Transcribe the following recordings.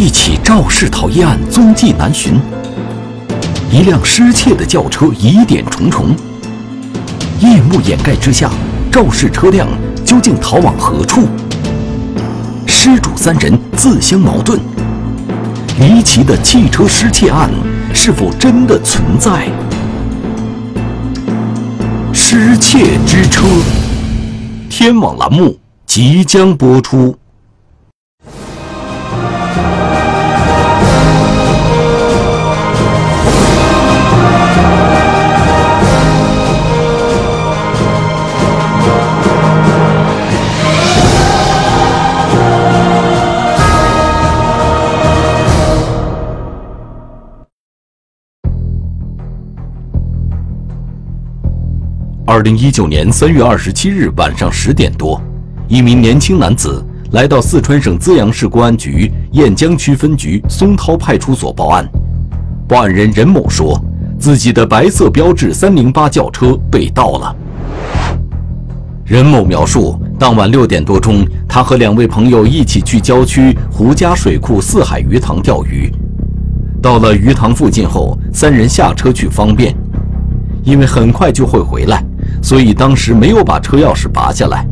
一起肇事逃逸案踪迹难寻，一辆失窃的轿车疑点重重。夜幕掩盖之下，肇事车辆究竟逃往何处？失主三人自相矛盾，离奇的汽车失窃案是否真的存在？失窃之车，天网栏目即将播出。二零一九年三月二十七日晚上十点多，一名年轻男子来到四川省资阳市公安局雁江区分局松涛派出所报案。报案人任某说，自己的白色标致三零八轿车被盗了。任某描述，当晚六点多钟，他和两位朋友一起去郊区胡家水库四海鱼塘钓鱼。到了鱼塘附近后，三人下车去方便，因为很快就会回来。所以当时没有把车钥匙拔下来，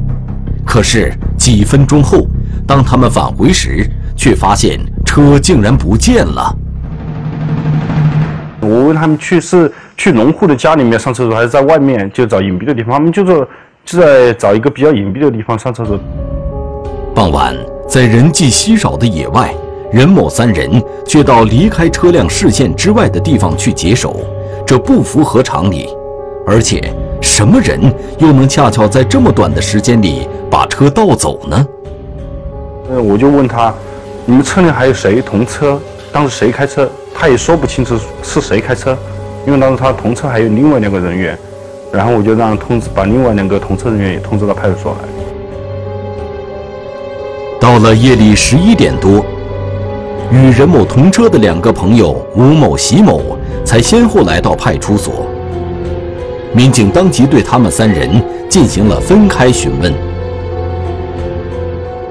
可是几分钟后，当他们返回时，却发现车竟然不见了。我问他们去是去农户的家里面上厕所，还是在外面就找隐蔽的地方？他们就说就在找一个比较隐蔽的地方上厕所。傍晚，在人迹稀少的野外，任某三人却到离开车辆视线之外的地方去解手，这不符合常理，而且。什么人又能恰巧在这么短的时间里把车盗走呢？呃，我就问他，你们车内还有谁同车？当时谁开车？他也说不清楚是谁开车，因为当时他同车还有另外两个人员，然后我就让通知把另外两个同车人员也通知到派出所来。到了夜里十一点多，与任某同车的两个朋友吴某、席某才先后来到派出所。民警当即对他们三人进行了分开询问。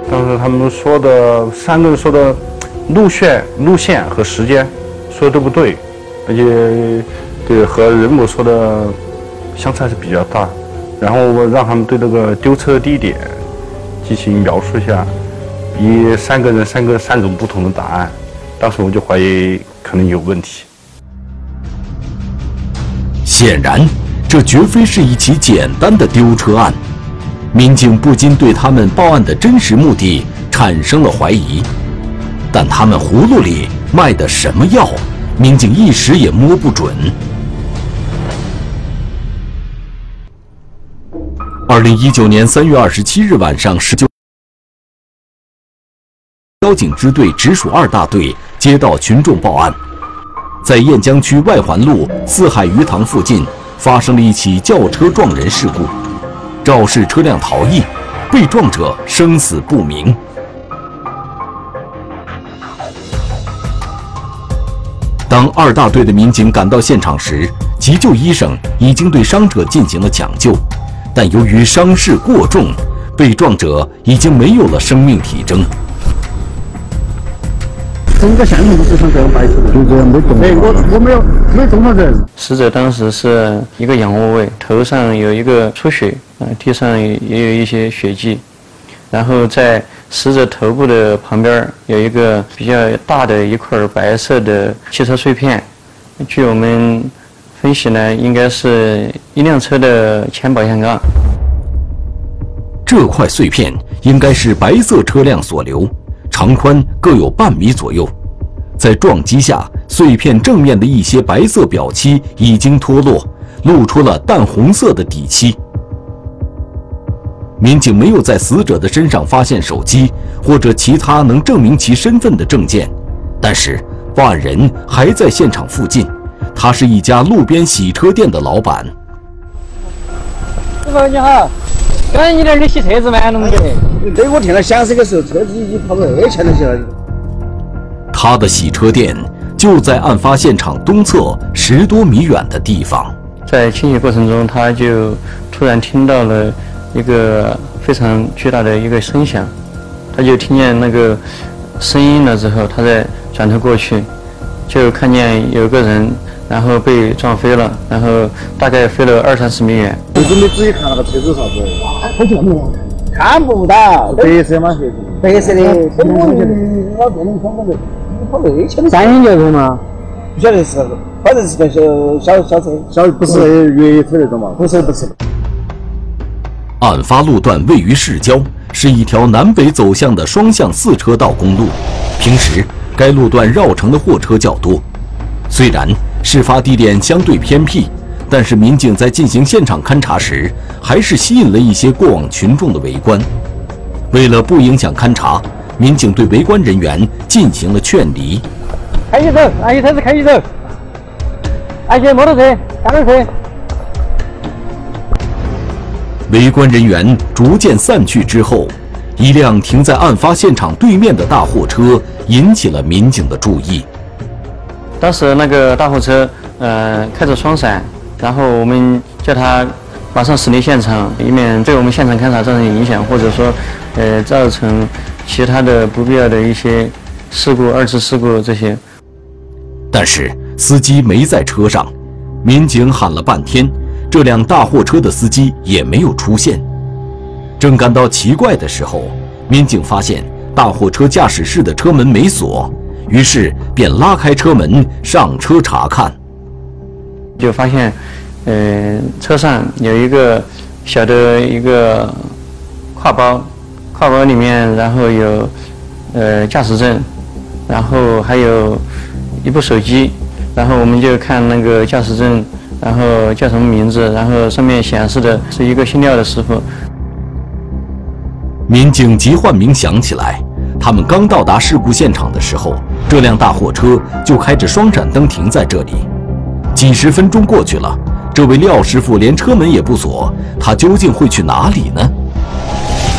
当时他们说的三个人说的路线、路线和时间说的都不对，而且对和任某说的相差是比较大。然后我让他们对那个丢车地点进行描述一下，以三个人三个三种不同的答案。当时我就怀疑可能有问题。显然。这绝非是一起简单的丢车案，民警不禁对他们报案的真实目的产生了怀疑。但他们葫芦里卖的什么药，民警一时也摸不准。二零一九年三月二十七日晚上十九，交警支队直属二大队接到群众报案，在雁江区外环路四海鱼塘附近。发生了一起轿车撞人事故，肇事车辆逃逸，被撞者生死不明。当二大队的民警赶到现场时，急救医生已经对伤者进行了抢救，但由于伤势过重，被撞者已经没有了生命体征。整个现场都是像这样白色的，就这样没动。哎，我我没有没动到人。死者当时是一个仰卧位，头上有一个出血，啊，地上也有一些血迹，然后在死者头部的旁边有一个比较大的一块白色的汽车碎片，据我们分析呢，应该是一辆车的前保险杠。这块碎片应该是白色车辆所留。长宽各有半米左右，在撞击下，碎片正面的一些白色表漆已经脱落，露出了淡红色的底漆。民警没有在死者的身上发现手机或者其他能证明其身份的证件，但是报案人还在现场附近，他是一家路边洗车店的老板。师傅你好。赶紧点，你洗车子吗？龙哥，对我听到响声的时候，车子已经跑到二前头去了。他的洗车店就在案发现场东侧十多米远的地方。在清洗过程中，他就突然听到了一个非常巨大的一个声响，他就听见那个声音了之后，他再转头过去，就看见有个人，然后被撞飞了，然后大概飞了二三十米远。你准备仔细看那个车子啥子？好久没有看不到，白色吗？白色的，我们老电动车的，你跑那去的三星轿车吗？不晓得是，反正是个小小小车，小不是越野车那种嘛？不是不是。案发路段位于市郊，是一条南北走向的双向四车道公路。平时该路段绕城的货车较多。虽然事发地点相对偏僻，但是民警在进行现场勘查时，还是吸引了一些过往群众的围观。为了不影响勘查，民警对围观人员进行了劝离。开起走，安全车子开起走，安全摩托车、三轮车。围观人员逐渐散去之后，一辆停在案发现场对面的大货车引起了民警的注意。当时那个大货车，呃，开着双闪，然后我们叫他马上驶离现场，以免对我们现场勘查造成影响，或者说，呃，造成其他的不必要的一些事故、二次事故这些。但是司机没在车上，民警喊了半天。这辆大货车的司机也没有出现。正感到奇怪的时候，民警发现大货车驾驶室的车门没锁，于是便拉开车门上车查看。就发现，呃，车上有一个小的一个挎包，挎包里面然后有呃驾驶证，然后还有一部手机，然后我们就看那个驾驶证。然后叫什么名字？然后上面显示的是一个姓廖的师傅。民警急唤鸣响起来。他们刚到达事故现场的时候，这辆大货车就开着双闪灯停在这里。几十分钟过去了，这位廖师傅连车门也不锁，他究竟会去哪里呢？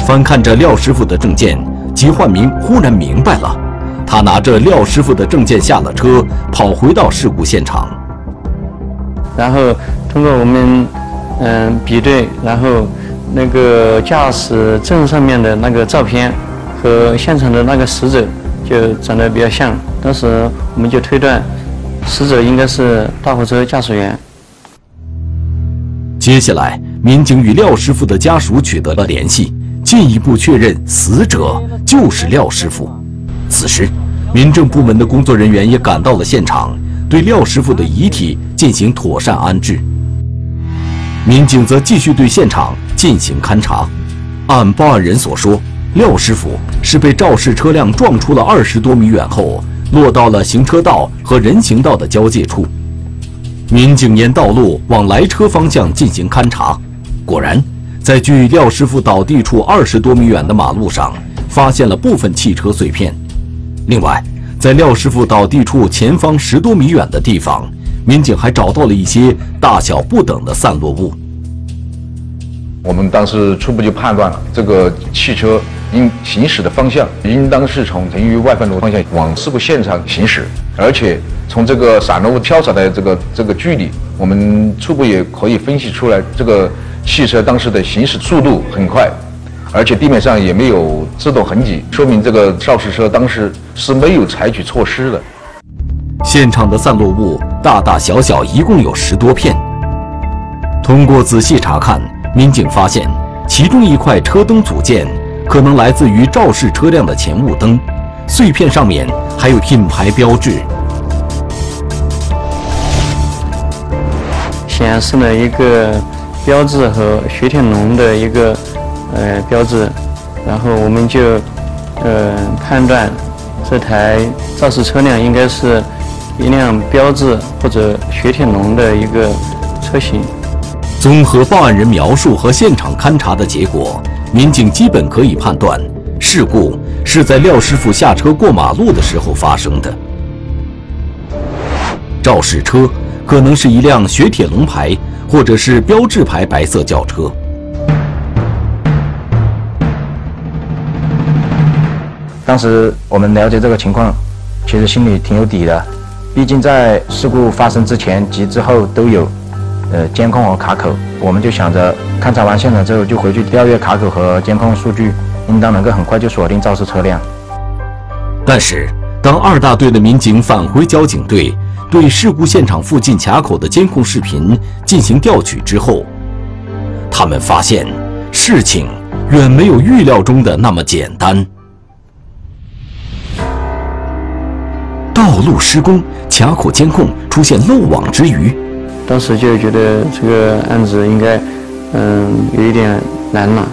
翻看着廖师傅的证件，吉焕明忽然明白了。他拿着廖师傅的证件下了车，跑回到事故现场。然后通过我们嗯比对，然后那个驾驶证上面的那个照片和现场的那个死者就长得比较像，当时我们就推断死者应该是大货车驾驶员。接下来，民警与廖师傅的家属取得了联系，进一步确认死者就是廖师傅。此时，民政部门的工作人员也赶到了现场。对廖师傅的遗体进行妥善安置，民警则继续对现场进行勘查。按报案人所说，廖师傅是被肇事车辆撞出了二十多米远后，落到了行车道和人行道的交界处。民警沿道路往来车方向进行勘查，果然，在距廖师傅倒地处二十多米远的马路上，发现了部分汽车碎片。另外，在廖师傅倒地处前方十多米远的地方，民警还找到了一些大小不等的散落物。我们当时初步就判断了，这个汽车应行驶的方向应当是从腾云外环路方向往事故现场行驶，而且从这个散落物飘洒的这个这个距离，我们初步也可以分析出来，这个汽车当时的行驶速度很快。而且地面上也没有制动痕迹，说明这个肇事车当时是没有采取措施的。现场的散落物大大小小一共有十多片。通过仔细查看，民警发现其中一块车灯组件可能来自于肇事车辆的前雾灯，碎片上面还有品牌标志，显示了一个标志和雪铁龙的一个。呃，标志，然后我们就呃判断这台肇事车辆应该是一辆标志或者雪铁龙的一个车型。综合报案人描述和现场勘查的结果，民警基本可以判断，事故是在廖师傅下车过马路的时候发生的。肇事车可能是一辆雪铁龙牌或者是标致牌白色轿车。当时我们了解这个情况，其实心里挺有底的，毕竟在事故发生之前及之后都有，呃，监控和卡口，我们就想着勘察完现场之后就回去调阅卡口和监控数据，应当能够很快就锁定肇事车辆。但是，当二大队的民警返回交警队，对事故现场附近卡口的监控视频进行调取之后，他们发现事情远没有预料中的那么简单。道路施工，卡口监控出现漏网之鱼。当时就觉得这个案子应该，嗯，有一点难了。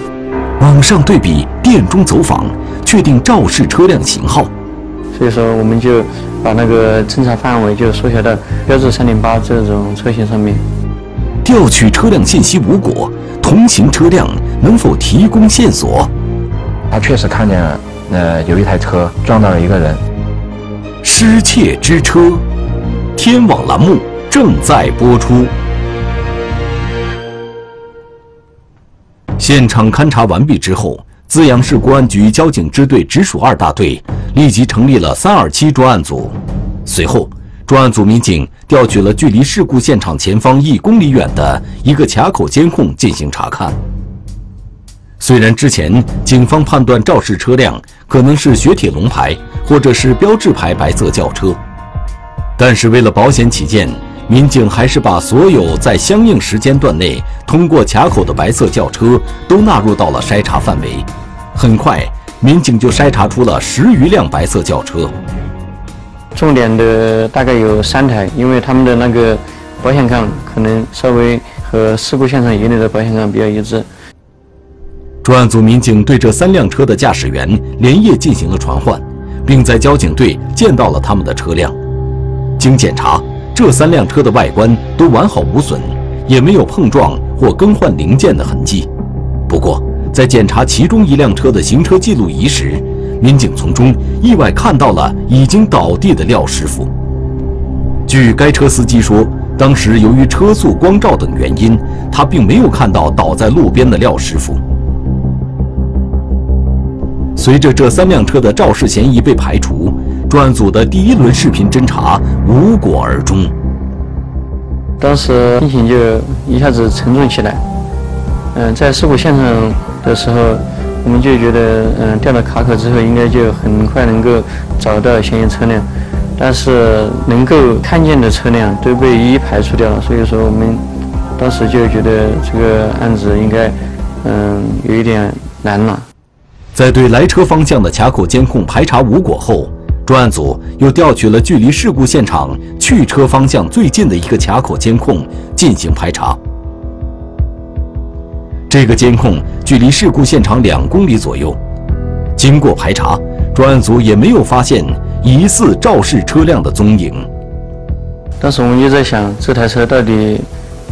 网上对比，店中走访，确定肇事车辆型号。所以说，我们就把那个侦查范围就缩小到标致三零八这种车型上面。调取车辆信息无果，同行车辆能否提供线索？他确实看见了，呃，有一台车撞到了一个人。失窃之车，天网栏目正在播出。现场勘查完毕之后。资阳市公安局交警支队直属二大队立即成立了“三二七”专案组。随后，专案组民警调取了距离事故现场前方一公里远的一个卡口监控进行查看。虽然之前警方判断肇事车辆可能是雪铁龙牌或者是标致牌白色轿车，但是为了保险起见，民警还是把所有在相应时间段内通过卡口的白色轿车都纳入到了筛查范围。很快，民警就筛查出了十余辆白色轿车。重点的大概有三台，因为他们的那个保险杠可能稍微和事故现场遗留的保险杠比较一致。专案组民警对这三辆车的驾驶员连夜进行了传唤，并在交警队见到了他们的车辆。经检查。这三辆车的外观都完好无损，也没有碰撞或更换零件的痕迹。不过，在检查其中一辆车的行车记录仪时，民警从中意外看到了已经倒地的廖师傅。据该车司机说，当时由于车速、光照等原因，他并没有看到倒在路边的廖师傅。随着这三辆车的肇事嫌疑被排除。专案组的第一轮视频侦查无果而终。当时心情就一下子沉重起来。嗯，在事故现场的时候，我们就觉得，嗯，调到卡口之后，应该就很快能够找到嫌疑车辆。但是能够看见的车辆都被一一排除掉了，所以说我们当时就觉得这个案子应该，嗯，有一点难了。在对来车方向的卡口监控排查无果后。专案组又调取了距离事故现场去车方向最近的一个卡口监控进行排查。这个监控距离事故现场两公里左右。经过排查，专案组也没有发现疑似肇事车辆的踪影。当时我们就在想，这台车到底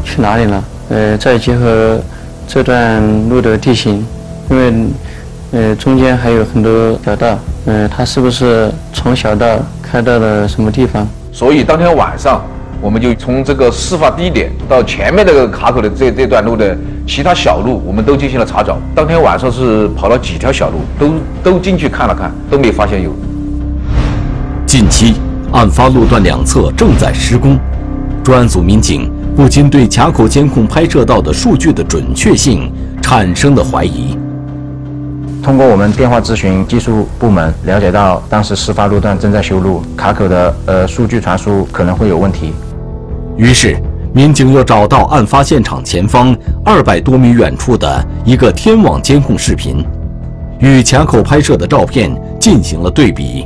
去哪里了？呃，再结合这段路的地形，因为呃中间还有很多小道。嗯，他是不是从小道开到了什么地方？所以当天晚上，我们就从这个事发地点到前面这个卡口的这这段路的其他小路，我们都进行了查找。当天晚上是跑了几条小路，都都进去看了看，都没发现有。近期，案发路段两侧正在施工，专案组民警不禁对卡口监控拍摄到的数据的准确性产生了怀疑。通过我们电话咨询技术部门了解到，当时事发路段正在修路，卡口的呃数据传输可能会有问题。于是，民警又找到案发现场前方二百多米远处的一个天网监控视频，与卡口拍摄的照片进行了对比。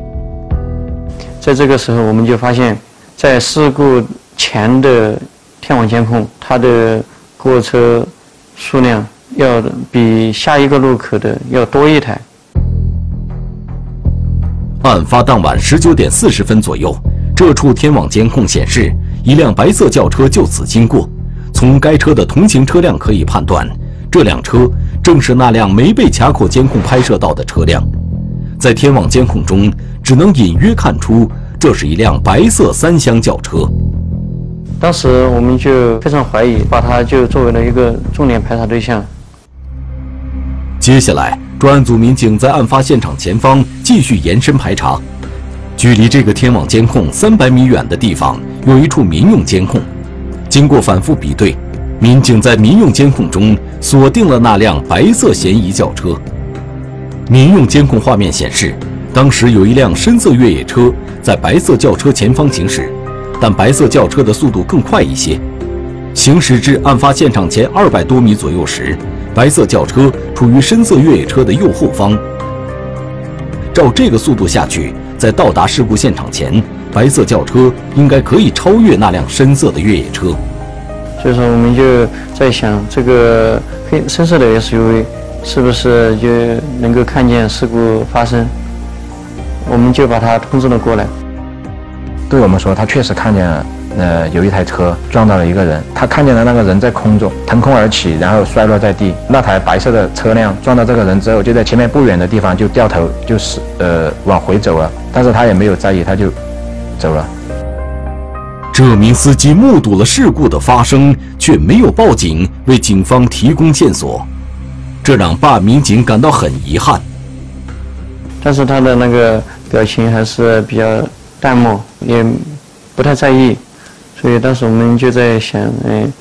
在这个时候，我们就发现，在事故前的天网监控，它的过车数量。要比下一个路口的要多一台。案发当晚十九点四十分左右，这处天网监控显示，一辆白色轿车就此经过。从该车的同行车辆可以判断，这辆车正是那辆没被卡口监控拍摄到的车辆。在天网监控中，只能隐约看出这是一辆白色三厢轿车。当时我们就非常怀疑，把它就作为了一个重点排查对象。接下来，专案组民警在案发现场前方继续延伸排查。距离这个天网监控三百米远的地方，有一处民用监控。经过反复比对，民警在民用监控中锁定了那辆白色嫌疑轿车。民用监控画面显示，当时有一辆深色越野车在白色轿车前方行驶，但白色轿车的速度更快一些。行驶至案发现场前二百多米左右时，白色轿车处于深色越野车的右后方。照这个速度下去，在到达事故现场前，白色轿车应该可以超越那辆深色的越野车。所以说，我们就在想，这个黑深色的 SUV 是不是就能够看见事故发生？我们就把它通知了过来。对我们说，他确实看见了，呃，有一台车撞到了一个人，他看见了那个人在空中腾空而起，然后摔落在地。那台白色的车辆撞到这个人之后，就在前面不远的地方就掉头，就是呃往回走了。但是他也没有在意，他就走了。这名司机目睹了事故的发生，却没有报警，为警方提供线索，这让办案民警感到很遗憾。但是他的那个表情还是比较淡漠，也不太在意，所以当时我们就在想，嗯，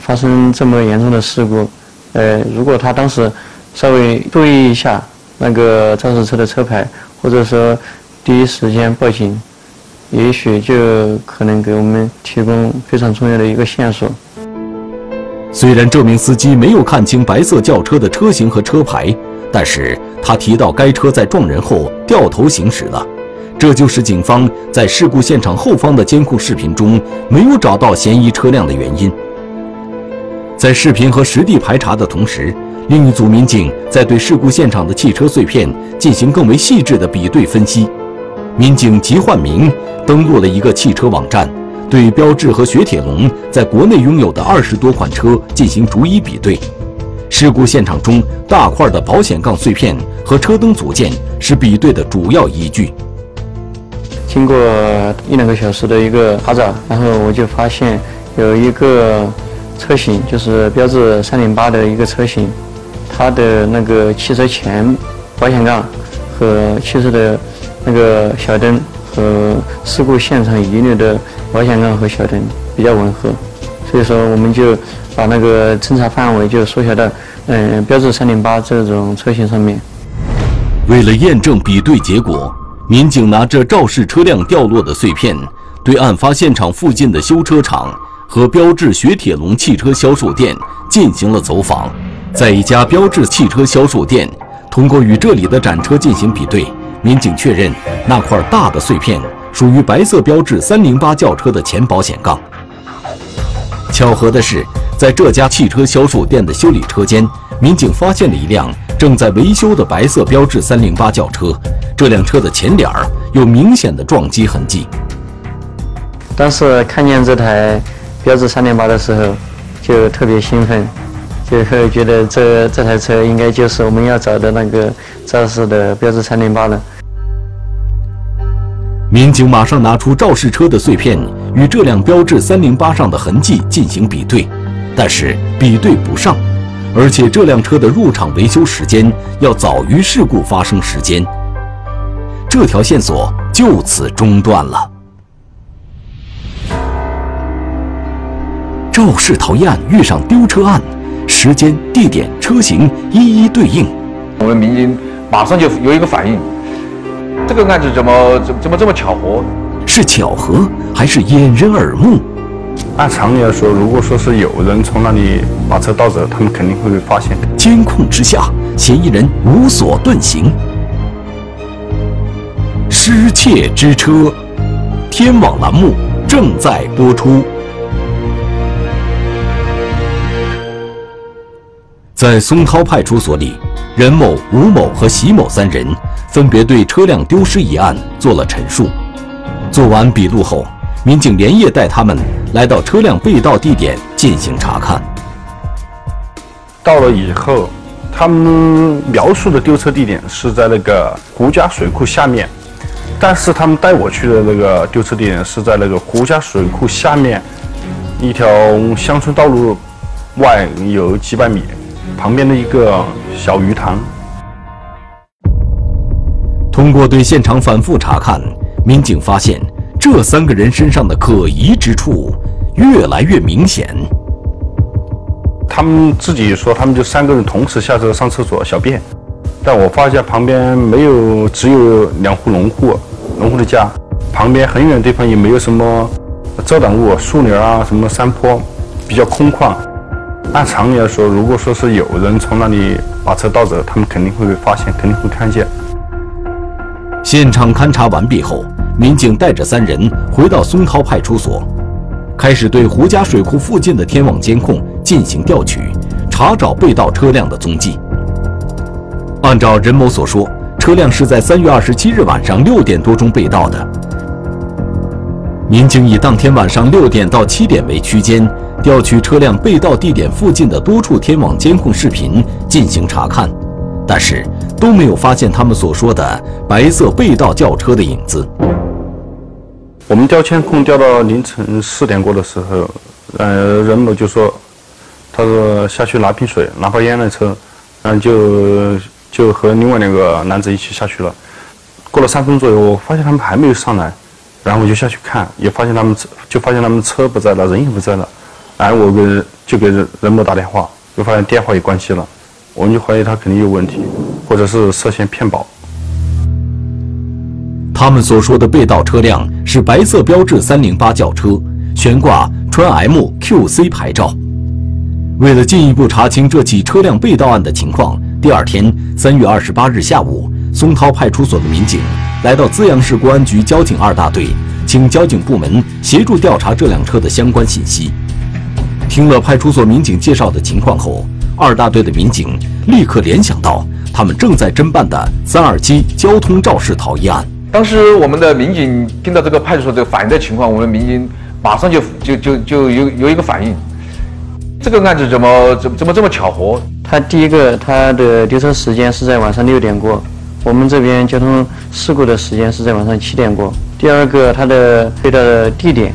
发生这么严重的事故，呃，如果他当时稍微注意一下那个肇事车的车牌，或者说第一时间报警。也许就可能给我们提供非常重要的一个线索。虽然这名司机没有看清白色轿车的车型和车牌，但是他提到该车在撞人后掉头行驶了，这就是警方在事故现场后方的监控视频中没有找到嫌疑车辆的原因。在视频和实地排查的同时，另一组民警在对事故现场的汽车碎片进行更为细致的比对分析。民警吉焕明。登录了一个汽车网站，对标致和雪铁龙在国内拥有的二十多款车进行逐一比对。事故现场中大块的保险杠碎片和车灯组件是比对的主要依据。经过一两个小时的一个查找，然后我就发现有一个车型，就是标致三零八的一个车型，它的那个汽车前保险杠和汽车的那个小灯。和事故现场遗留的保险杠和小灯比较吻合，所以说我们就把那个侦查范围就缩小到，嗯，标致三零八这种车型上面。为了验证比对结果，民警拿着肇事车辆掉落的碎片，对案发现场附近的修车厂和标致雪铁龙汽车销售店进行了走访。在一家标致汽车销售店，通过与这里的展车进行比对。民警确认，那块大的碎片属于白色标致三零八轿车的前保险杠。巧合的是，在这家汽车销售店的修理车间，民警发现了一辆正在维修的白色标致三零八轿车。这辆车的前脸儿有明显的撞击痕迹。当时看见这台标致三零八的时候，就特别兴奋。就会觉得这这台车应该就是我们要找的那个肇事的标致三零八了。民警马上拿出肇事车的碎片与这辆标致三零八上的痕迹进行比对，但是比对不上，而且这辆车的入场维修时间要早于事故发生时间，这条线索就此中断了。肇事逃逸案遇上丢车案。时间、地点、车型一一对应，我们民警马上就有一个反应，这个案子怎么怎怎么这么巧合？是巧合还是掩人耳目？按常理来说，如果说是有人从那里把车盗走，他们肯定会被发现。监控之下，嫌疑人无所遁形。失窃之车，天网栏目正在播出。在松涛派出所里，任某、吴某和席某三人分别对车辆丢失一案做了陈述。做完笔录后，民警连夜带他们来到车辆被盗地点进行查看。到了以后，他们描述的丢车地点是在那个胡家水库下面，但是他们带我去的那个丢车地点是在那个胡家水库下面一条乡村道路外有几百米。旁边的一个小鱼塘。通过对现场反复查看，民警发现这三个人身上的可疑之处越来越明显。他们自己说，他们就三个人同时下车上厕所小便，但我发现旁边没有，只有两户农户，农户的家，旁边很远的地方也没有什么遮挡物，树林啊，什么山坡，比较空旷。按常理来说，如果说是有人从那里把车盗走，他们肯定会被发现，肯定会看见。现场勘查完毕后，民警带着三人回到松涛派出所，开始对胡家水库附近的天网监控进行调取，查找被盗车辆的踪迹。按照任某所说，车辆是在三月二十七日晚上六点多钟被盗的。民警以当天晚上六点到七点为区间，调取车辆被盗地点附近的多处天网监控视频进行查看，但是都没有发现他们所说的白色被盗轿车的影子。我们调监控调到凌晨四点过的时候，呃，任某就说，他说下去拿瓶水、拿包烟的车，然后就就和另外两个男子一起下去了。过了三分钟左右，我发现他们还没有上来。然后我就下去看，也发现他们车，就发现他们车不在了，人也不在了。然后我给就给任某打电话，就发现电话也关机了。我们就怀疑他肯定有问题，或者是涉嫌骗保。他们所说的被盗车辆是白色标致三零八轿车，悬挂川 M QC 牌照。为了进一步查清这起车辆被盗案的情况，第二天三月二十八日下午，松涛派出所的民警。来到资阳市公安局交警二大队，请交警部门协助调查这辆车的相关信息。听了派出所民警介绍的情况后，二大队的民警立刻联想到他们正在侦办的三二七交通肇事逃逸案。当时我们的民警听到这个派出所的反映的情况，我们民警马上就就就就有有一个反应，这个案子怎么怎么怎么这么巧合？他第一个，他的丢车时间是在晚上六点过。我们这边交通事故的时间是在晚上七点过。第二个，它的被盗的地点，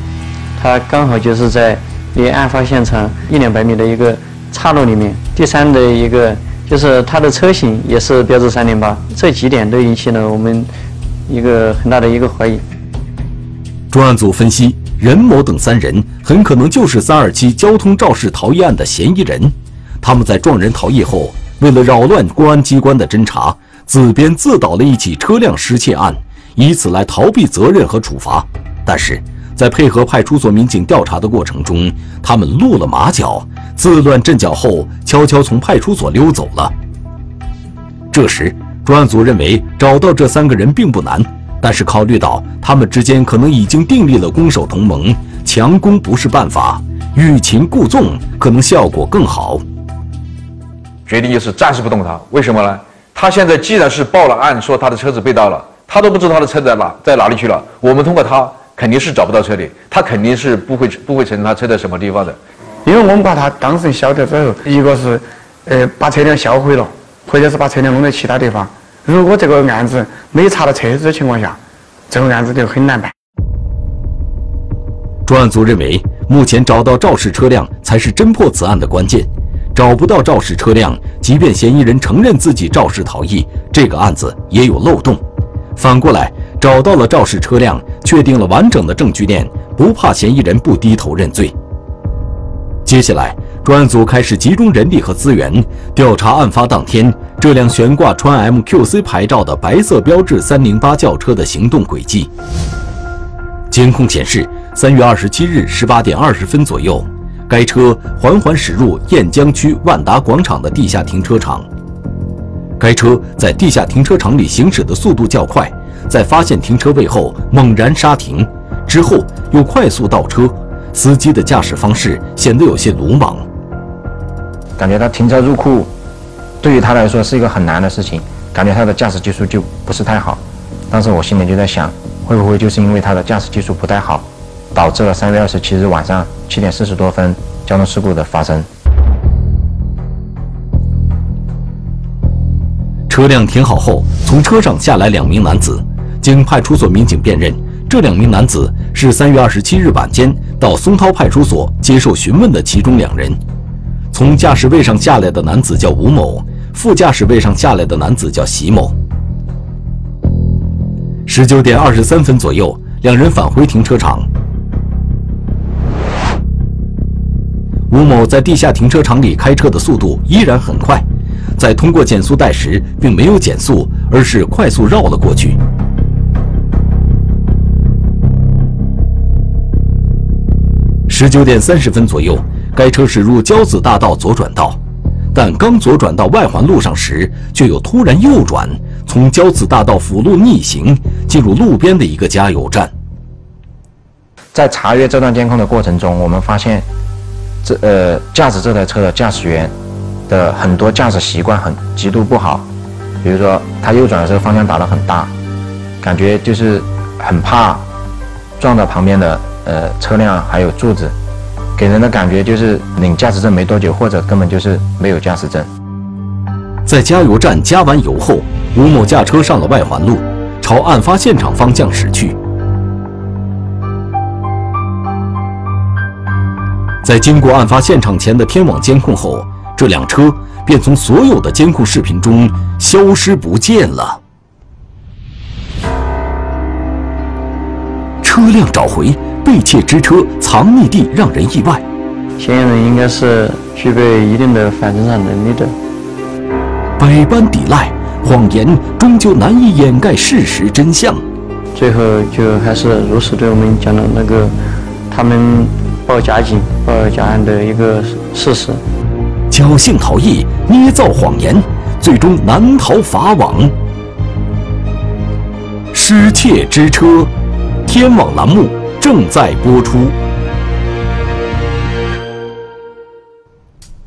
它刚好就是在离案发现场一两百米的一个岔路里面。第三的一个就是它的车型也是标致三零八，这几点都引起了我们一个很大的一个怀疑。专案组分析，任某等三人很可能就是三二七交通肇事逃逸案的嫌疑人。他们在撞人逃逸后，为了扰乱公安机关的侦查。自编自导了一起车辆失窃案，以此来逃避责任和处罚。但是在配合派出所民警调查的过程中，他们露了马脚，自乱阵脚后，悄悄从派出所溜走了。这时，专案组认为找到这三个人并不难，但是考虑到他们之间可能已经订立了攻守同盟，强攻不是办法，欲擒故纵可能效果更好。决定就是暂时不动他，为什么呢？他现在既然是报了案，说他的车子被盗了，他都不知道他的车在哪，在哪里去了。我们通过他肯定是找不到车的，他肯定是不会不会承认他车在什么地方的。因为我们把他当成销掉之后，一个是呃把车辆销毁了，或者是把车辆弄在其他地方。如果这个案子没查到车子的情况下，这个案子就很难办。专案组认为，目前找到肇事车辆才是侦破此案的关键。找不到肇事车辆，即便嫌疑人承认自己肇事逃逸，这个案子也有漏洞。反过来，找到了肇事车辆，确定了完整的证据链，不怕嫌疑人不低头认罪。接下来，专案组开始集中人力和资源，调查案发当天这辆悬挂川 MQC 牌照的白色标致308轿车的行动轨迹。监控显示，三月二十七日十八点二十分左右。该车缓缓驶入雁江区万达广场的地下停车场。该车在地下停车场里行驶的速度较快，在发现停车位后猛然刹停，之后又快速倒车。司机的驾驶方式显得有些鲁莽，感觉他停车入库，对于他来说是一个很难的事情，感觉他的驾驶技术就不是太好。当时我心里就在想，会不会就是因为他的驾驶技术不太好？导致了三月二十七日晚上七点四十多分交通事故的发生。车辆停好后，从车上下来两名男子，经派出所民警辨认，这两名男子是三月二十七日晚间到松涛派出所接受询问的其中两人。从驾驶位上下来的男子叫吴某，副驾驶位上下来的男子叫席某。十九点二十三分左右，两人返回停车场。吴某在地下停车场里开车的速度依然很快，在通过减速带时，并没有减速，而是快速绕了过去。十九点三十分左右，该车驶入交子大道左转道，但刚左转到外环路上时，却又突然右转，从交子大道辅路逆行，进入路边的一个加油站。在查阅这段监控的过程中，我们发现，这呃驾驶这台车的驾驶员的很多驾驶习惯很极度不好，比如说他右转的时候方向打得很大，感觉就是很怕撞到旁边的呃车辆还有柱子，给人的感觉就是领驾驶证没多久，或者根本就是没有驾驶证。在加油站加完油后，吴某驾车上了外环路，朝案发现场方向驶去。在经过案发现场前的天网监控后，这辆车便从所有的监控视频中消失不见了。车辆找回，被窃之车藏匿地让人意外。嫌疑人应该是具备一定的反侦查能力的。百般抵赖，谎言终究难以掩盖事实真相。最后就还是如实对我们讲了那个他们。报假警、报假案的一个事实，侥幸逃逸、捏造谎言，最终难逃法网。失窃之车，天网栏目正在播出。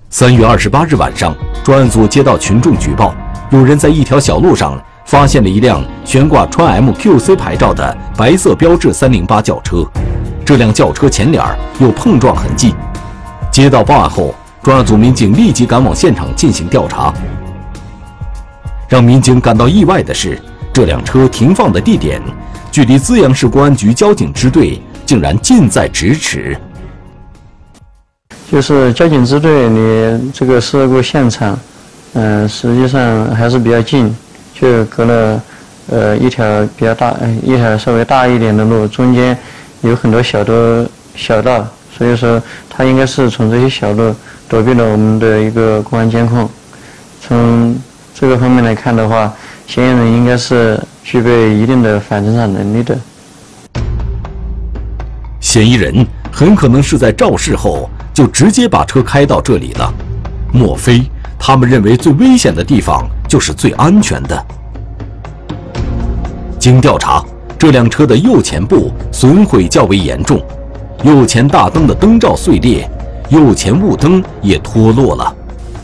三月二十八日晚上，专案组接到群众举报，有人在一条小路上发现了一辆悬挂川 MQC 牌照的白色标致三零八轿车。这辆轿车前脸有碰撞痕迹。接到报案后，专案组民警立即赶往现场进行调查。让民警感到意外的是，这辆车停放的地点距离资阳市公安局交警支队竟然近在咫尺。就是交警支队离这个事故现场，嗯，实际上还是比较近，就隔了呃一条比较大、一条稍微大一点的路，中间。有很多小的小道，所以说他应该是从这些小路躲避了我们的一个公安监控。从这个方面来看的话，嫌疑人应该是具备一定的反侦查能力的。嫌疑人很可能是在肇事后就直接把车开到这里了。莫非他们认为最危险的地方就是最安全的？经调查。这辆车的右前部损毁较为严重，右前大灯的灯罩碎裂，右前雾灯也脱落了。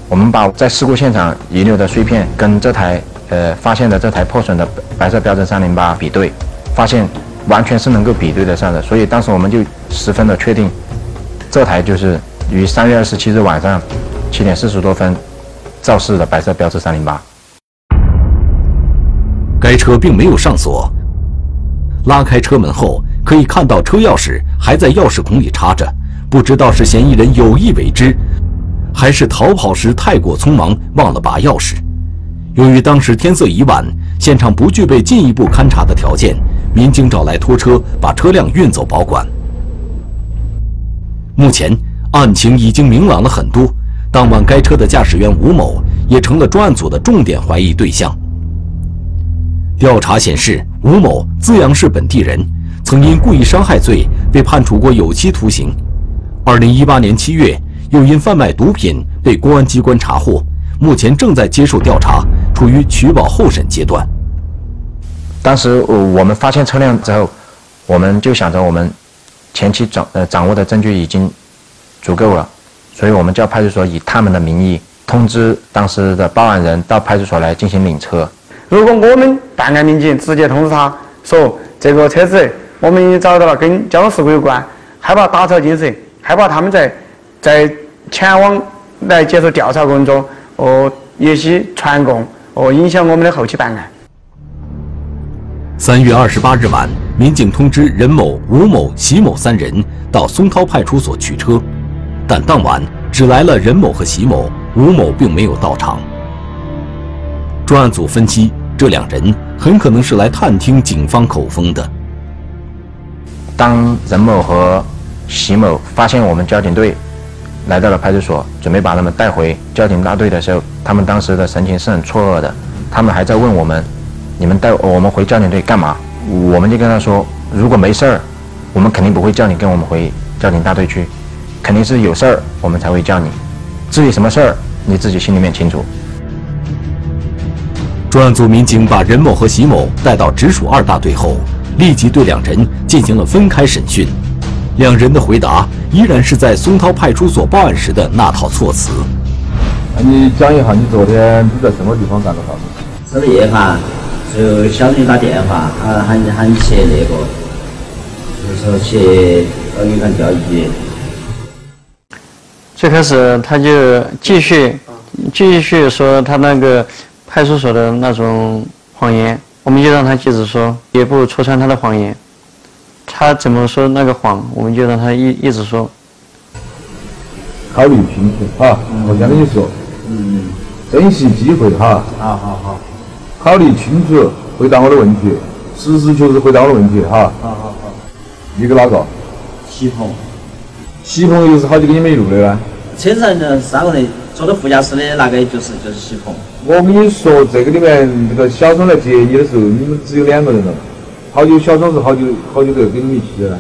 我们把在事故现场遗留的碎片跟这台呃发现的这台破损的白色标致三零八比对，发现完全是能够比对得上的，所以当时我们就十分的确定，这台就是于三月二十七日晚上七点四十多分肇事的白色标致三零八。该车并没有上锁。拉开车门后，可以看到车钥匙还在钥匙孔里插着，不知道是嫌疑人有意为之，还是逃跑时太过匆忙忘了拔钥匙。由于当时天色已晚，现场不具备进一步勘查的条件，民警找来拖车把车辆运走保管。目前案情已经明朗了很多，当晚该车的驾驶员吴某也成了专案组的重点怀疑对象。调查显示，吴某资阳市本地人，曾因故意伤害罪被判处过有期徒刑。二零一八年七月，又因贩卖毒品被公安机关查获，目前正在接受调查，处于取保候审阶段。当时我们发现车辆之后，我们就想着我们前期掌呃掌握的证据已经足够了，所以我们叫派出所以他们的名义通知当时的报案人到派出所来进行领车。如果我们办案民警直接通知他说这个车子我们已经找到了，跟交通事故有关，害怕打草惊蛇，害怕他们在在前往来接受调查过程中，哦，一些传供，哦，影响我们的后期办案。三月二十八日晚，民警通知任某、吴某、席某三人到松涛派出所取车，但当晚只来了任某和席某，吴某并没有到场。专案组分析。这两人很可能是来探听警方口风的。当任某和席某发现我们交警队来到了派出所，准备把他们带回交警大队的时候，他们当时的神情是很错愕的，他们还在问我们：“你们带我们回交警队干嘛？”我们就跟他说：“如果没事儿，我们肯定不会叫你跟我们回交警大队去，肯定是有事儿我们才会叫你。至于什么事儿，你自己心里面清楚。”专案组民警把任某和席某带到直属二大队后，立即对两人进行了分开审讯。两人的回答依然是在松涛派出所报案时的那套措辞。那你讲一下，你昨天你在什么地方干的啥子？是夜饭，就小陈打电话，他喊喊你去那个，就是说去呃鱼塘钓鱼。最开始他就继续继续说他那个派出所的那种谎言，我们就让他接着说，也不戳穿他的谎言。他怎么说那个谎，我们就让他一一直说。考虑清楚哈，我先跟你说，嗯，珍惜机会哈。好好好。考虑清楚，回答我的问题，实事求是回答我的问题哈。好好好。你跟哪个？喜鹏。西鹏又是好久跟你们一路的呢？车上的三个人，坐在副驾驶的那个就是就是喜鹏。我跟你说，这个里面这个小张来接你的时候，你们只有两个人了。好久小张是好久好久都要跟你们一起的。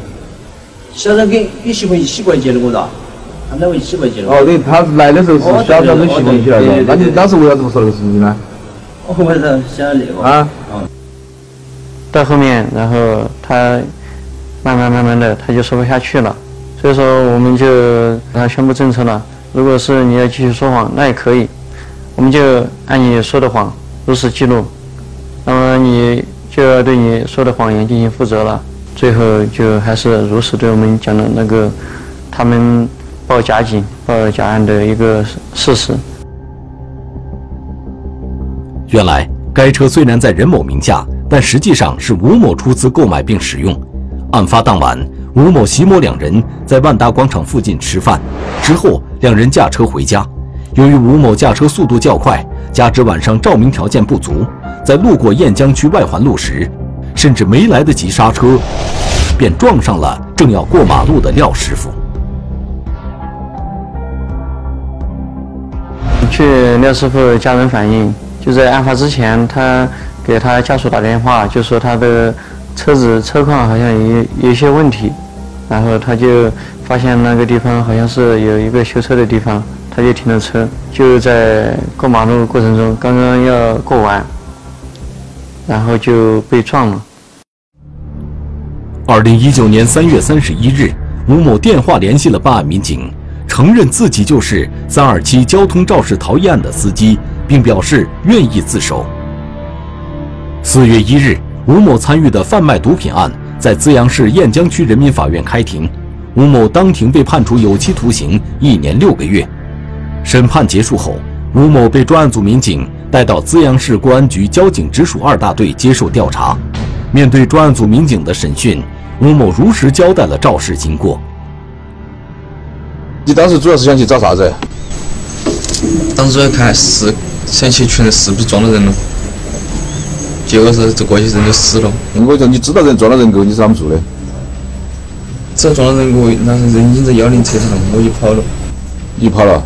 小张跟跟媳妇一起过来接的我的，他们两个一起过来接的。哦，对，他来的时候是小张跟媳妇一起来的。那你当时为啥子不说这个事情呢？我为啥想那个？啊。到后面，然后他慢慢慢慢的他就说不下去了，所以说我们就给他宣布政策了。如果是你要继续说谎，那也可以，我们就按你说的谎如实记录。那么你。就要对你说的谎言进行负责了。最后就还是如实对我们讲了那个他们报假警、报假案的一个事实。原来该车虽然在任某名下，但实际上是吴某出资购买并使用。案发当晚，吴某、席某两人在万达广场附近吃饭，之后两人驾车回家。由于吴某驾车速度较快，加之晚上照明条件不足。在路过雁江区外环路时，甚至没来得及刹车，便撞上了正要过马路的廖师傅。据廖师傅家人反映，就在案发之前，他给他家属打电话，就说他的车子车况好像有有些问题，然后他就发现那个地方好像是有一个修车的地方，他就停了车，就在过马路过程中，刚刚要过完。然后就被撞了。二零一九年三月三十一日，吴某电话联系了办案民警，承认自己就是三二七交通肇事逃逸案的司机，并表示愿意自首。四月一日，吴某参与的贩卖毒品案在资阳市雁江区人民法院开庭，吴某当庭被判处有期徒刑一年六个月。审判结束后，吴某被专案组民警。带到资阳市公安局交警直属二大队接受调查。面对专案组民警的审讯，吴某如实交代了肇事经过。你当时主要是想去找啥子？当时看是想去确认是不是撞了人了。结果是这过去人就死了。我说你知道人撞了人过，你是怎么做的？只要撞了人过，那人已经在幺零车上，我就跑了。你跑了？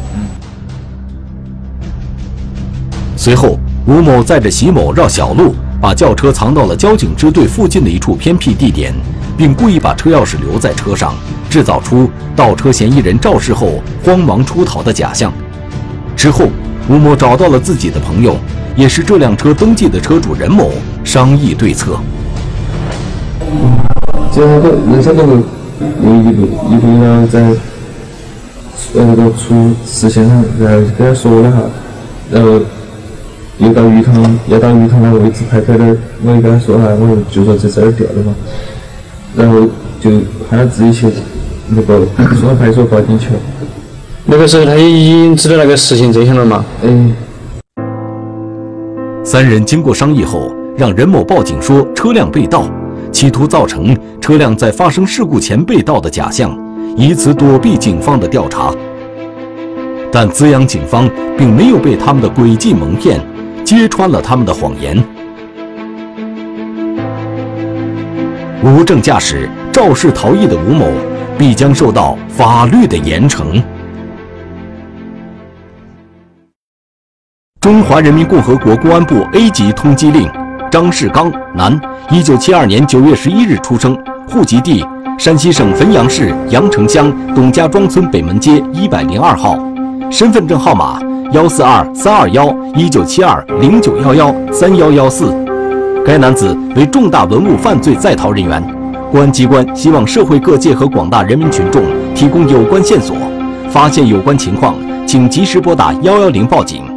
随后，吴某载着席某绕小路，把轿车藏到了交警支队附近的一处偏僻地点，并故意把车钥匙留在车上，制造出盗车嫌疑人肇事后慌忙出逃的假象。之后，吴某找到了自己的朋友，也是这辆车登记的车主任某，商议对策。这个人生都会有一个一个人在呃那个出事现场，然后跟他说了哈，然后。又到鱼塘，要到鱼塘那个位置拍拍的，我也跟他说哈，我就说在这儿掉的嘛，然后就喊他自己去那个松花派出所报警去了。那个时候他也已经知道那个事情真相了嘛？嗯。三人经过商议后，让任某报警说车辆被盗，企图造成车辆在发生事故前被盗的假象，以此躲避警方的调查。但资阳警方并没有被他们的诡计蒙骗。揭穿了他们的谎言，无证驾驶肇事逃逸的吴某必将受到法律的严惩。中华人民共和国公安部 A 级通缉令：张世刚，男，一九七二年九月十一日出生，户籍地山西省汾阳市阳城乡董家庄村北门街一百零二号，身份证号码幺四二三二幺一九七二零九幺幺三幺幺四。该男子为重大文物犯罪在逃人员，公安机关希望社会各界和广大人民群众提供有关线索，发现有关情况，请及时拨打幺幺零报警。